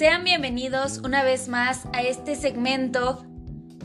Sean bienvenidos una vez más a este segmento.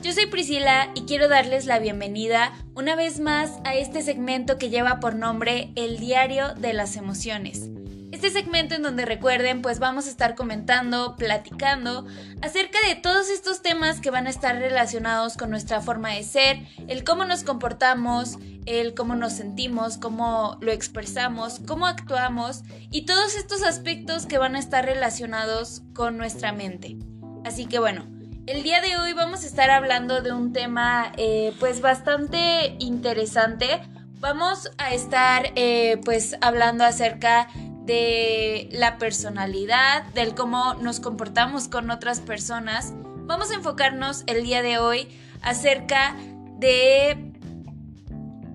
Yo soy Priscila y quiero darles la bienvenida una vez más a este segmento que lleva por nombre El Diario de las Emociones. Este segmento en donde recuerden, pues vamos a estar comentando, platicando acerca de todos estos temas que van a estar relacionados con nuestra forma de ser, el cómo nos comportamos, el cómo nos sentimos, cómo lo expresamos, cómo actuamos y todos estos aspectos que van a estar relacionados con nuestra mente. Así que bueno, el día de hoy vamos a estar hablando de un tema eh, pues bastante interesante. Vamos a estar eh, pues hablando acerca de la personalidad, del cómo nos comportamos con otras personas. Vamos a enfocarnos el día de hoy acerca de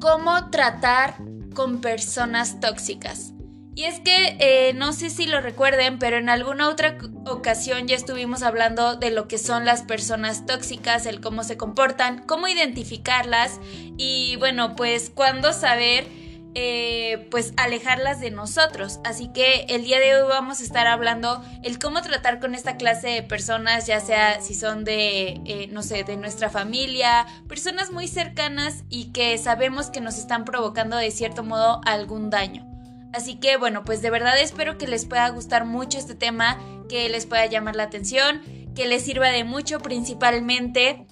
cómo tratar con personas tóxicas. Y es que eh, no sé si lo recuerden, pero en alguna otra ocasión ya estuvimos hablando de lo que son las personas tóxicas, el cómo se comportan, cómo identificarlas y bueno, pues cuándo saber eh, pues alejarlas de nosotros. Así que el día de hoy vamos a estar hablando el cómo tratar con esta clase de personas, ya sea si son de, eh, no sé, de nuestra familia, personas muy cercanas y que sabemos que nos están provocando de cierto modo algún daño. Así que bueno, pues de verdad espero que les pueda gustar mucho este tema, que les pueda llamar la atención, que les sirva de mucho principalmente.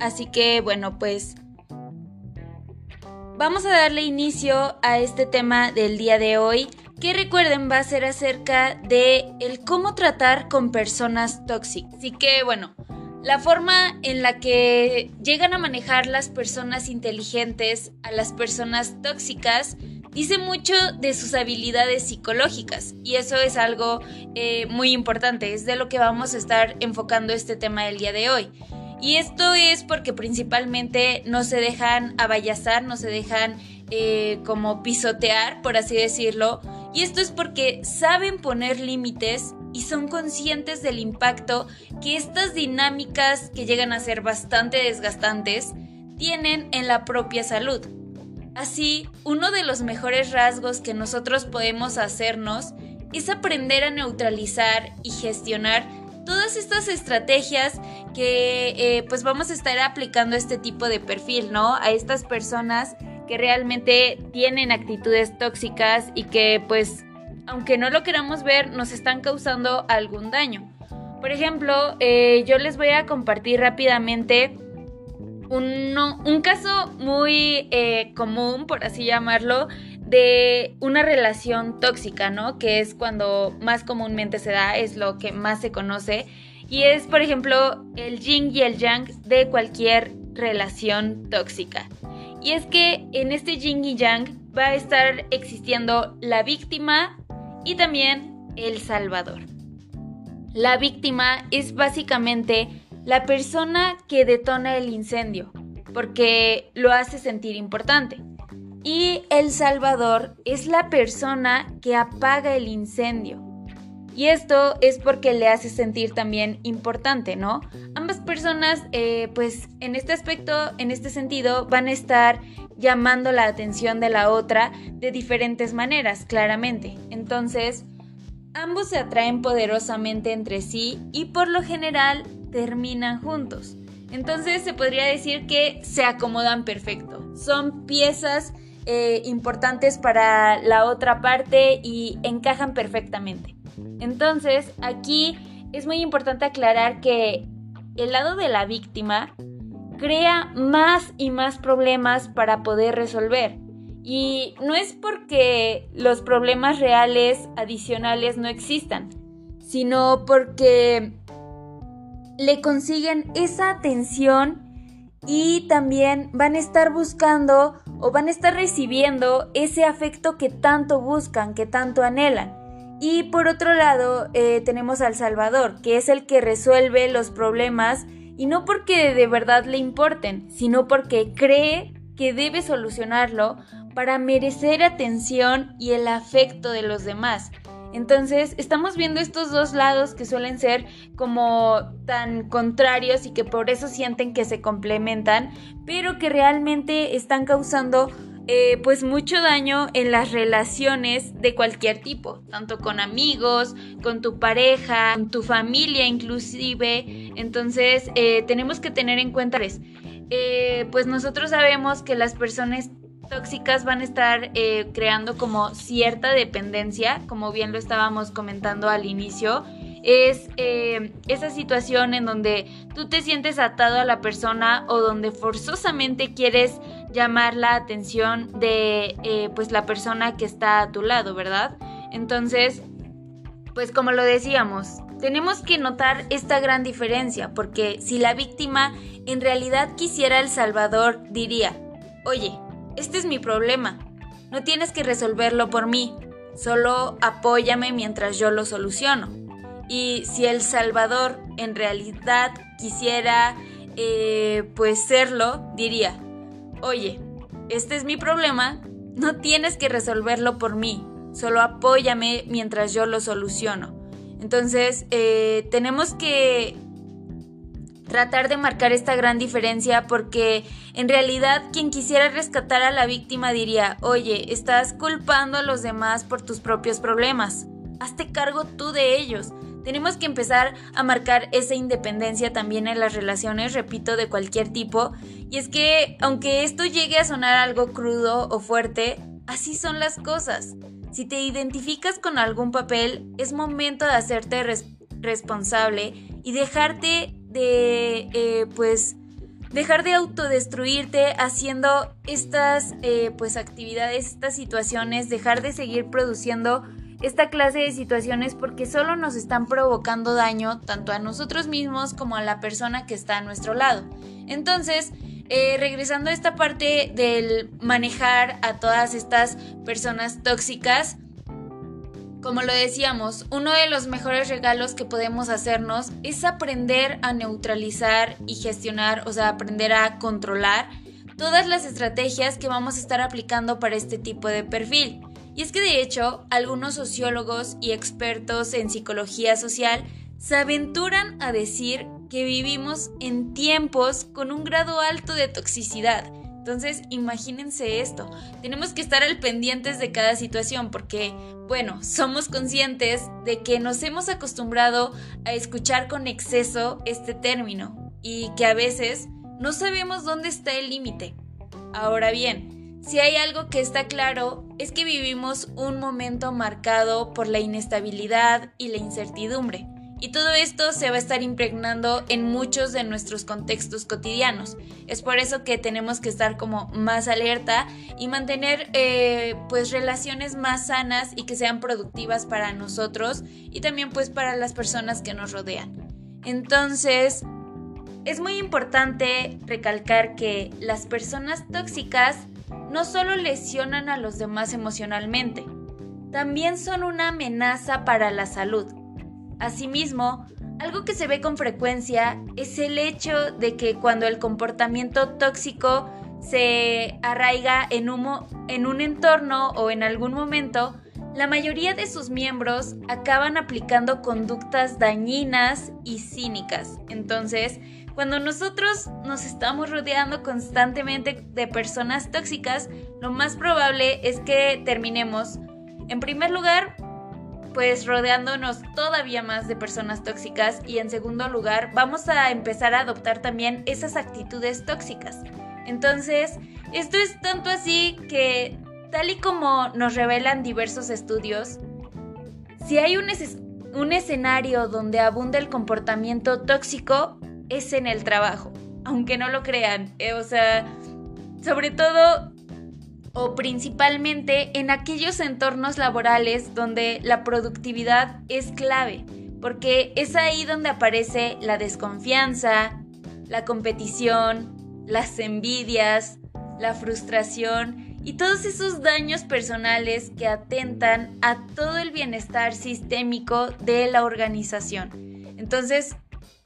Así que bueno, pues Vamos a darle inicio a este tema del día de hoy, que recuerden va a ser acerca de el cómo tratar con personas tóxicas. Así que bueno, la forma en la que llegan a manejar las personas inteligentes a las personas tóxicas dice mucho de sus habilidades psicológicas y eso es algo eh, muy importante, es de lo que vamos a estar enfocando este tema del día de hoy. Y esto es porque principalmente no se dejan abayazar, no se dejan eh, como pisotear, por así decirlo. Y esto es porque saben poner límites y son conscientes del impacto que estas dinámicas que llegan a ser bastante desgastantes tienen en la propia salud. Así, uno de los mejores rasgos que nosotros podemos hacernos es aprender a neutralizar y gestionar todas estas estrategias que eh, pues vamos a estar aplicando este tipo de perfil, ¿no? A estas personas que realmente tienen actitudes tóxicas y que pues aunque no lo queramos ver nos están causando algún daño. Por ejemplo, eh, yo les voy a compartir rápidamente un, un caso muy eh, común, por así llamarlo, de una relación tóxica, ¿no? Que es cuando más comúnmente se da, es lo que más se conoce. Y es, por ejemplo, el yin y el yang de cualquier relación tóxica. Y es que en este yin y yang va a estar existiendo la víctima y también el salvador. La víctima es básicamente la persona que detona el incendio, porque lo hace sentir importante. Y El Salvador es la persona que apaga el incendio. Y esto es porque le hace sentir también importante, ¿no? Ambas personas, eh, pues en este aspecto, en este sentido, van a estar llamando la atención de la otra de diferentes maneras, claramente. Entonces, ambos se atraen poderosamente entre sí y por lo general terminan juntos. Entonces se podría decir que se acomodan perfecto. Son piezas eh, importantes para la otra parte y encajan perfectamente. Entonces, aquí es muy importante aclarar que el lado de la víctima crea más y más problemas para poder resolver. Y no es porque los problemas reales adicionales no existan, sino porque le consiguen esa atención y también van a estar buscando o van a estar recibiendo ese afecto que tanto buscan, que tanto anhelan. Y por otro lado eh, tenemos al Salvador, que es el que resuelve los problemas y no porque de verdad le importen, sino porque cree que debe solucionarlo para merecer atención y el afecto de los demás. Entonces, estamos viendo estos dos lados que suelen ser como tan contrarios y que por eso sienten que se complementan, pero que realmente están causando eh, pues mucho daño en las relaciones de cualquier tipo, tanto con amigos, con tu pareja, con tu familia inclusive. Entonces eh, tenemos que tener en cuenta, eh, pues nosotros sabemos que las personas tóxicas van a estar creando como cierta dependencia, como bien lo estábamos comentando al inicio es eh, esa situación en donde tú te sientes atado a la persona o donde forzosamente quieres llamar la atención de eh, pues la persona que está a tu lado, ¿verdad? Entonces, pues como lo decíamos, tenemos que notar esta gran diferencia porque si la víctima en realidad quisiera el Salvador, diría, oye, este es mi problema, no tienes que resolverlo por mí, solo apóyame mientras yo lo soluciono. Y si El Salvador en realidad quisiera eh, pues serlo, diría, oye, este es mi problema, no tienes que resolverlo por mí, solo apóyame mientras yo lo soluciono. Entonces, eh, tenemos que tratar de marcar esta gran diferencia porque en realidad quien quisiera rescatar a la víctima diría, oye, estás culpando a los demás por tus propios problemas, hazte cargo tú de ellos. Tenemos que empezar a marcar esa independencia también en las relaciones, repito, de cualquier tipo. Y es que, aunque esto llegue a sonar algo crudo o fuerte, así son las cosas. Si te identificas con algún papel, es momento de hacerte responsable y dejarte de, eh, pues, dejar de autodestruirte haciendo estas, eh, pues, actividades, estas situaciones, dejar de seguir produciendo esta clase de situaciones porque solo nos están provocando daño tanto a nosotros mismos como a la persona que está a nuestro lado. Entonces, eh, regresando a esta parte del manejar a todas estas personas tóxicas, como lo decíamos, uno de los mejores regalos que podemos hacernos es aprender a neutralizar y gestionar, o sea, aprender a controlar todas las estrategias que vamos a estar aplicando para este tipo de perfil. Y es que de hecho, algunos sociólogos y expertos en psicología social se aventuran a decir que vivimos en tiempos con un grado alto de toxicidad. Entonces, imagínense esto. Tenemos que estar al pendientes de cada situación porque, bueno, somos conscientes de que nos hemos acostumbrado a escuchar con exceso este término y que a veces no sabemos dónde está el límite. Ahora bien, si hay algo que está claro es que vivimos un momento marcado por la inestabilidad y la incertidumbre. Y todo esto se va a estar impregnando en muchos de nuestros contextos cotidianos. Es por eso que tenemos que estar como más alerta y mantener eh, pues relaciones más sanas y que sean productivas para nosotros y también pues para las personas que nos rodean. Entonces, es muy importante recalcar que las personas tóxicas no solo lesionan a los demás emocionalmente, también son una amenaza para la salud. Asimismo, algo que se ve con frecuencia es el hecho de que cuando el comportamiento tóxico se arraiga en un, en un entorno o en algún momento, la mayoría de sus miembros acaban aplicando conductas dañinas y cínicas. Entonces, cuando nosotros nos estamos rodeando constantemente de personas tóxicas, lo más probable es que terminemos, en primer lugar, pues rodeándonos todavía más de personas tóxicas y en segundo lugar, vamos a empezar a adoptar también esas actitudes tóxicas. Entonces, esto es tanto así que, tal y como nos revelan diversos estudios, si hay un, escenario donde abunda el comportamiento tóxico, es en el trabajo, aunque no lo crean. Eh, o sea, sobre todo o principalmente en aquellos entornos laborales donde la productividad es clave, porque es ahí donde aparece la desconfianza, la competición, las envidias, la frustración y todos esos daños personales que atentan a todo el bienestar sistémico de la organización. Entonces,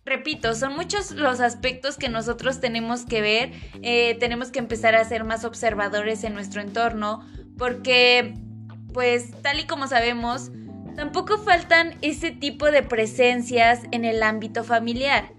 repito, son muchos los aspectos que nosotros tenemos que ver, eh, tenemos que empezar a ser más observadores en nuestro entorno, porque, pues, tal y como sabemos, tampoco faltan ese tipo de presencias en el ámbito familiar.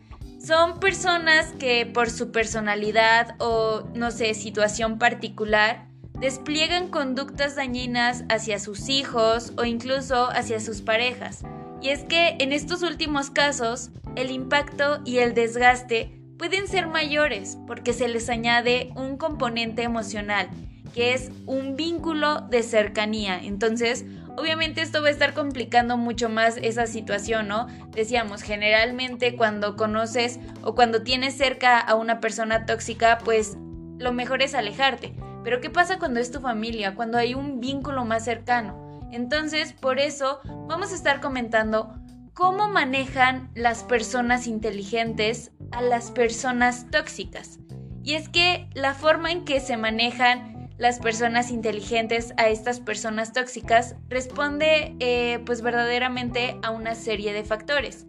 Son personas que por su personalidad o, no sé, situación particular, despliegan conductas dañinas hacia sus hijos o incluso hacia sus parejas. Y es que en estos últimos casos, el impacto y el desgaste pueden ser mayores porque se les añade un componente emocional, que es un vínculo de cercanía. Entonces, obviamente esto va a estar complicando mucho más esa situación, ¿no? Decíamos, generalmente cuando conoces o cuando tienes cerca a una persona tóxica, pues lo mejor es alejarte. Pero ¿qué pasa cuando es tu familia? Cuando hay un vínculo más cercano. Entonces, por eso vamos a estar comentando cómo manejan las personas inteligentes a las personas tóxicas. Y es que la forma en que se manejan las personas inteligentes a estas personas tóxicas responde eh, pues verdaderamente a una serie de factores.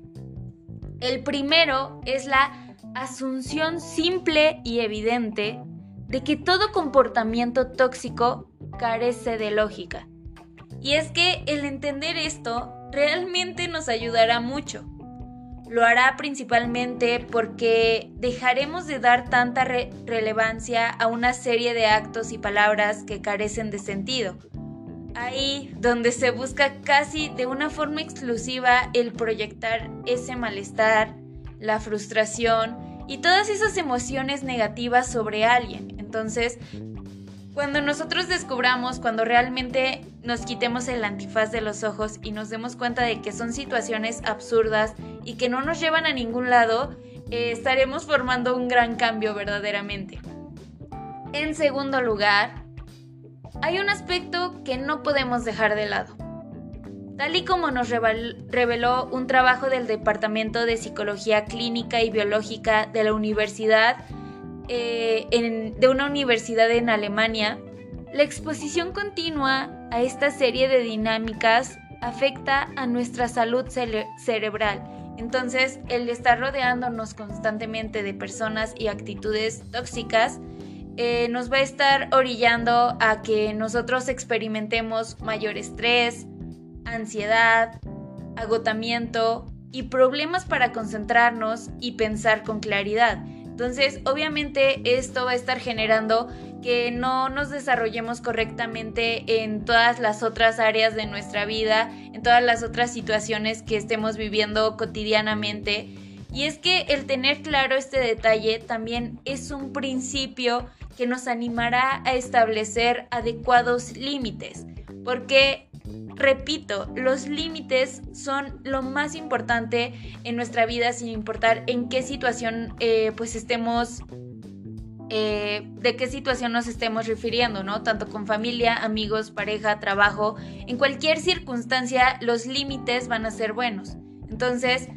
El primero es la asunción simple y evidente de que todo comportamiento tóxico carece de lógica. Y es que el entender esto realmente nos ayudará mucho. Lo hará principalmente porque dejaremos de dar tanta relevancia a una serie de actos y palabras que carecen de sentido. Ahí donde se busca casi de una forma exclusiva el proyectar ese malestar, la frustración y todas esas emociones negativas sobre alguien. Entonces, cuando nosotros descubramos, cuando realmente nos quitemos el antifaz de los ojos y nos demos cuenta de que son situaciones absurdas y que no nos llevan a ningún lado, eh, estaremos formando un gran cambio verdaderamente. En segundo lugar, hay un aspecto que no podemos dejar de lado. Tal y como nos reveló un trabajo del Departamento de Psicología Clínica y Biológica de la Universidad eh, de una universidad en Alemania, la exposición continua a esta serie de dinámicas afecta a nuestra salud cerebral. Entonces, el estar rodeándonos constantemente de personas y actitudes tóxicas eh, nos va a estar orillando a que nosotros experimentemos mayor estrés, ansiedad, agotamiento y problemas para concentrarnos y pensar con claridad. Entonces, obviamente esto va a estar generando que no nos desarrollemos correctamente en todas las otras áreas de nuestra vida, en todas las otras situaciones que estemos viviendo cotidianamente. Y es que el tener claro este detalle también es un principio que nos animará a establecer adecuados límites, porque Repito, los límites son lo más importante en nuestra vida sin importar en qué situación eh, pues estemos, eh, de qué situación nos estemos refiriendo, ¿no? Tanto con familia, amigos, pareja, trabajo, en cualquier circunstancia los límites van a ser buenos. Entonces,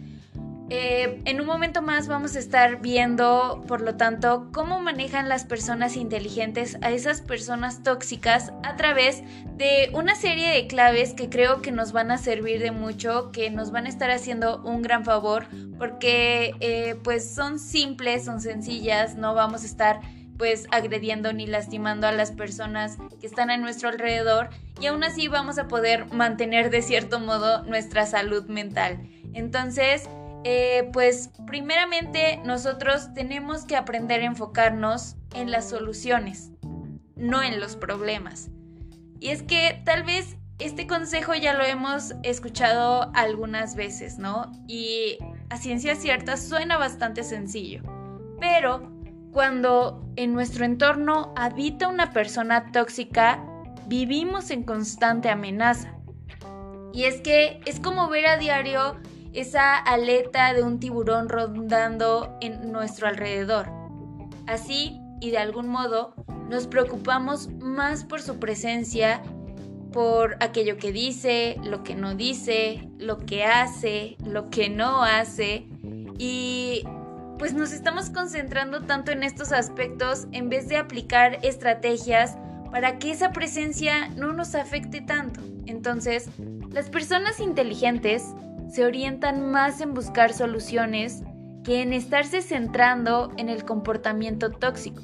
eh, en un momento más vamos a estar viendo, por lo tanto, cómo manejan las personas inteligentes a esas personas tóxicas a través de una serie de claves que creo que nos van a servir de mucho, que nos van a estar haciendo un gran favor, porque eh, pues son simples, son sencillas, no vamos a estar pues agrediendo ni lastimando a las personas que están a nuestro alrededor y aún así vamos a poder mantener de cierto modo nuestra salud mental. Entonces, eh, pues primeramente nosotros tenemos que aprender a enfocarnos en las soluciones, no en los problemas. Y es que tal vez este consejo ya lo hemos escuchado algunas veces, ¿no? Y a ciencia cierta suena bastante sencillo. Pero cuando en nuestro entorno habita una persona tóxica, vivimos en constante amenaza. Y es que es como ver a diario esa aleta de un tiburón rondando en nuestro alrededor. Así, y de algún modo, nos preocupamos más por su presencia, por aquello que dice, lo que no dice, lo que hace, lo que no hace, y pues nos estamos concentrando tanto en estos aspectos en vez de aplicar estrategias para que esa presencia no nos afecte tanto. Entonces, las personas inteligentes se orientan más en buscar soluciones que en estarse centrando en el comportamiento tóxico.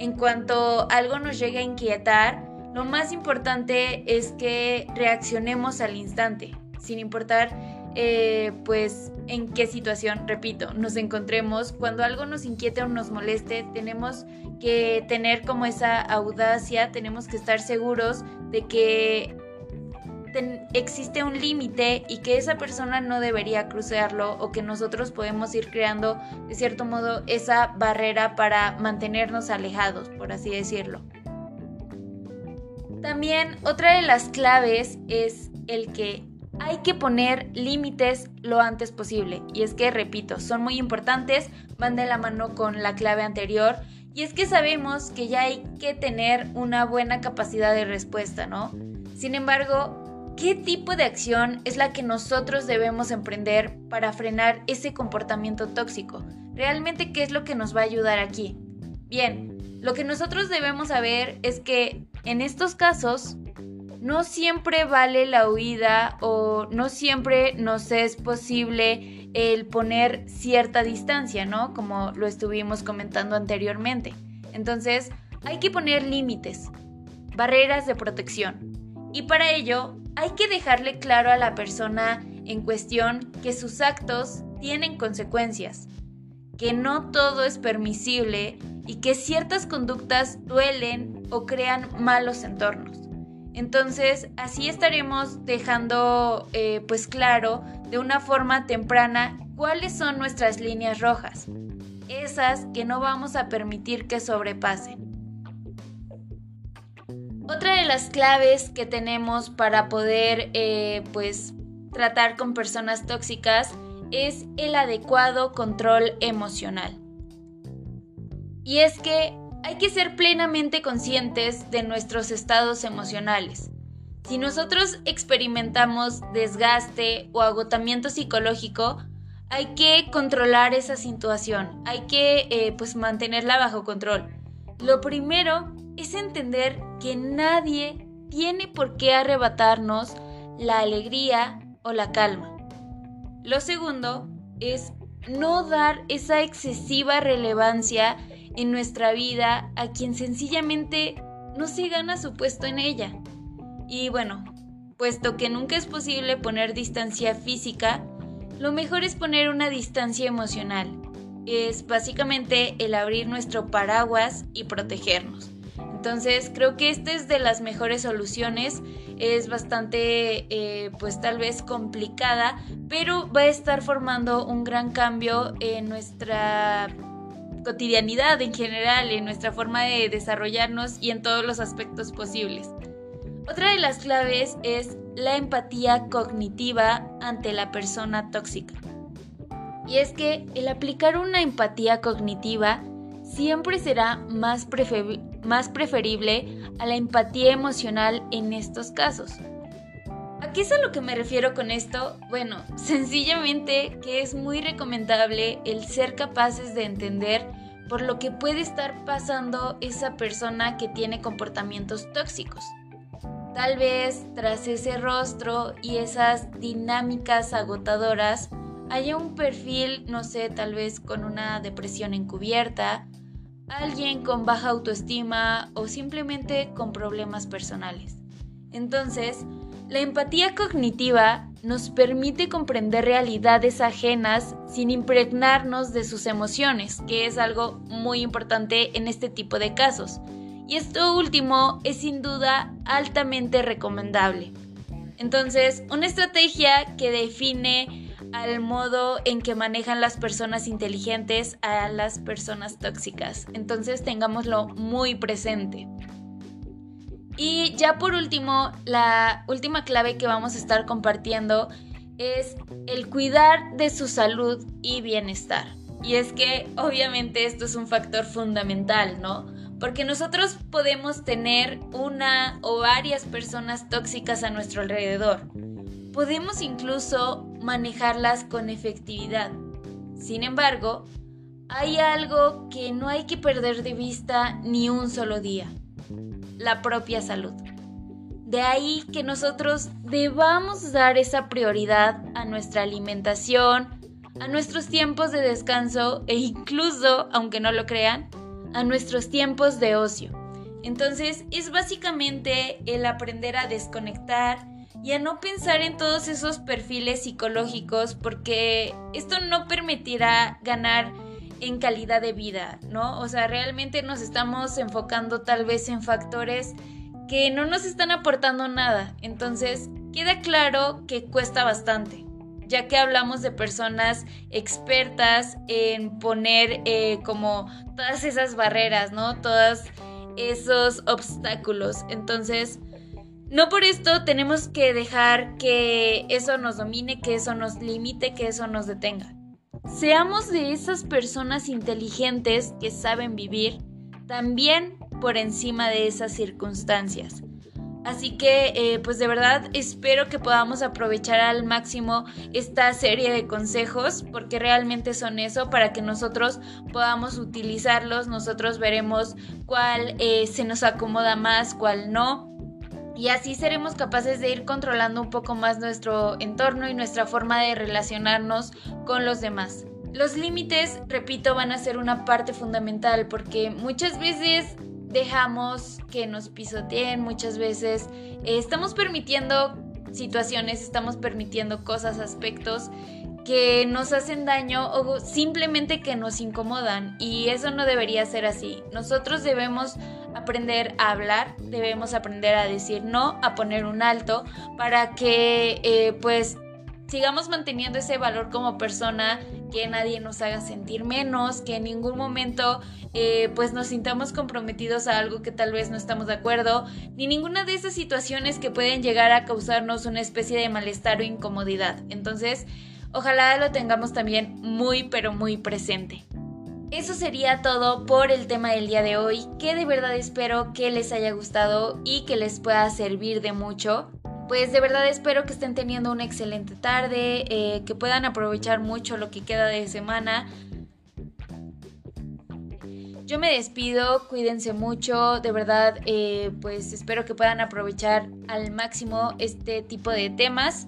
En cuanto algo nos llegue a inquietar, lo más importante es que reaccionemos al instante, sin importar eh, pues en qué situación, repito, nos encontremos. Cuando algo nos inquiete o nos moleste, tenemos que tener como esa audacia, tenemos que estar seguros de que existe un límite y que esa persona no debería cruzarlo o que nosotros podemos ir creando de cierto modo esa barrera para mantenernos alejados, por así decirlo. También otra de las claves es el que hay que poner límites lo antes posible. Y es que, repito, son muy importantes, van de la mano con la clave anterior. Y es que sabemos que ya hay que tener una buena capacidad de respuesta, ¿no? Sin embargo, ¿qué tipo de acción es la que nosotros debemos emprender para frenar ese comportamiento tóxico? ¿Realmente qué es lo que nos va a ayudar aquí? Bien, lo que nosotros debemos saber es que en estos casos no siempre vale la huida o no siempre nos es posible el poner cierta distancia, ¿no? Como lo estuvimos comentando anteriormente. Entonces, hay que poner límites, barreras de protección. Y para ello, hay que dejarle claro a la persona en cuestión que sus actos tienen consecuencias, que no todo es permisible y que ciertas conductas duelen o crean malos entornos. Entonces, así estaremos dejando eh, pues claro de una forma temprana cuáles son nuestras líneas rojas, esas que no vamos a permitir que sobrepasen. Otra de las claves que tenemos para poder eh, pues tratar con personas tóxicas es el adecuado control emocional. Y es que hay que ser plenamente conscientes de nuestros estados emocionales. Si nosotros experimentamos desgaste o agotamiento psicológico, hay que controlar esa situación, hay que eh, pues mantenerla bajo control. Lo primero es entender que nadie tiene por qué arrebatarnos la alegría o la calma. Lo segundo es no dar esa excesiva relevancia en nuestra vida a quien sencillamente no se gana su puesto en ella. Y bueno, puesto que nunca es posible poner distancia física, lo mejor es poner una distancia emocional. Es básicamente el abrir nuestro paraguas y protegernos. Entonces creo que esta es de las mejores soluciones. Es bastante, eh, pues tal vez complicada, pero va a estar formando un gran cambio en nuestra cotidianidad en general, en nuestra forma de desarrollarnos y en todos los aspectos posibles. Otra de las claves es la empatía cognitiva ante la persona tóxica. Y es que el aplicar una empatía cognitiva siempre será más, más preferible a la empatía emocional en estos casos. ¿A qué es a lo que me refiero con esto? Bueno, sencillamente que es muy recomendable el ser capaces de entender por lo que puede estar pasando esa persona que tiene comportamientos tóxicos. Tal vez tras ese rostro y esas dinámicas agotadoras haya un perfil, no sé, tal vez con una depresión encubierta, alguien con baja autoestima o simplemente con problemas personales. Entonces, la empatía cognitiva nos permite comprender realidades ajenas sin impregnarnos de sus emociones, que es algo muy importante en este tipo de casos. Y esto último es sin duda altamente recomendable. Entonces, una estrategia que define al modo en que manejan las personas inteligentes a las personas tóxicas. Entonces, tengámoslo muy presente. Y ya por último, la última clave que vamos a estar compartiendo es el cuidar de su salud y bienestar. Y es que obviamente esto es un factor fundamental, ¿no? Porque nosotros podemos tener una o varias personas tóxicas a nuestro alrededor. Podemos incluso manejarlas con efectividad. Sin embargo, hay algo que no hay que perder de vista ni un solo día la propia salud. De ahí que nosotros debamos dar esa prioridad a nuestra alimentación, a nuestros tiempos de descanso e incluso, aunque no lo crean, a nuestros tiempos de ocio. Entonces es básicamente el aprender a desconectar y a no pensar en todos esos perfiles psicológicos porque esto no permitirá ganar en calidad de vida, ¿no? O sea, realmente nos estamos enfocando tal vez en factores que no nos están aportando nada. Entonces, queda claro que cuesta bastante, ya que hablamos de personas expertas en poner eh, como todas esas barreras, ¿no? Todos esos obstáculos. Entonces, no por esto tenemos que dejar que eso nos domine, que eso nos limite, que eso nos detenga. Seamos de esas personas inteligentes que saben vivir también por encima de esas circunstancias. Así que, eh, pues de verdad espero que podamos aprovechar al máximo esta serie de consejos, porque realmente son eso, para que nosotros podamos utilizarlos, nosotros veremos cuál eh, se nos acomoda más, cuál no. Y así seremos capaces de ir controlando un poco más nuestro entorno y nuestra forma de relacionarnos con los demás. Los límites, repito, van a ser una parte fundamental porque muchas veces dejamos que nos pisoteen, muchas veces eh, estamos permitiendo situaciones, estamos permitiendo cosas, aspectos que nos hacen daño o simplemente que nos incomodan y eso no debería ser así. Nosotros debemos aprender a hablar, debemos aprender a decir no, a poner un alto para que eh, pues sigamos manteniendo ese valor como persona, que nadie nos haga sentir menos, que en ningún momento eh, pues nos sintamos comprometidos a algo que tal vez no estamos de acuerdo, ni ninguna de esas situaciones que pueden llegar a causarnos una especie de malestar o incomodidad. Entonces, ojalá lo tengamos también muy pero muy presente. Eso sería todo por el tema del día de hoy, que de verdad espero que les haya gustado y que les pueda servir de mucho pues de verdad espero que estén teniendo una excelente tarde, eh, que puedan aprovechar mucho lo que queda de semana. Yo me despido, cuídense mucho, de verdad, eh, pues espero que puedan aprovechar al máximo este tipo de temas.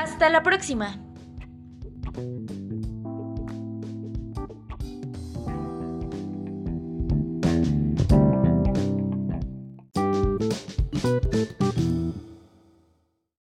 Hasta la próxima.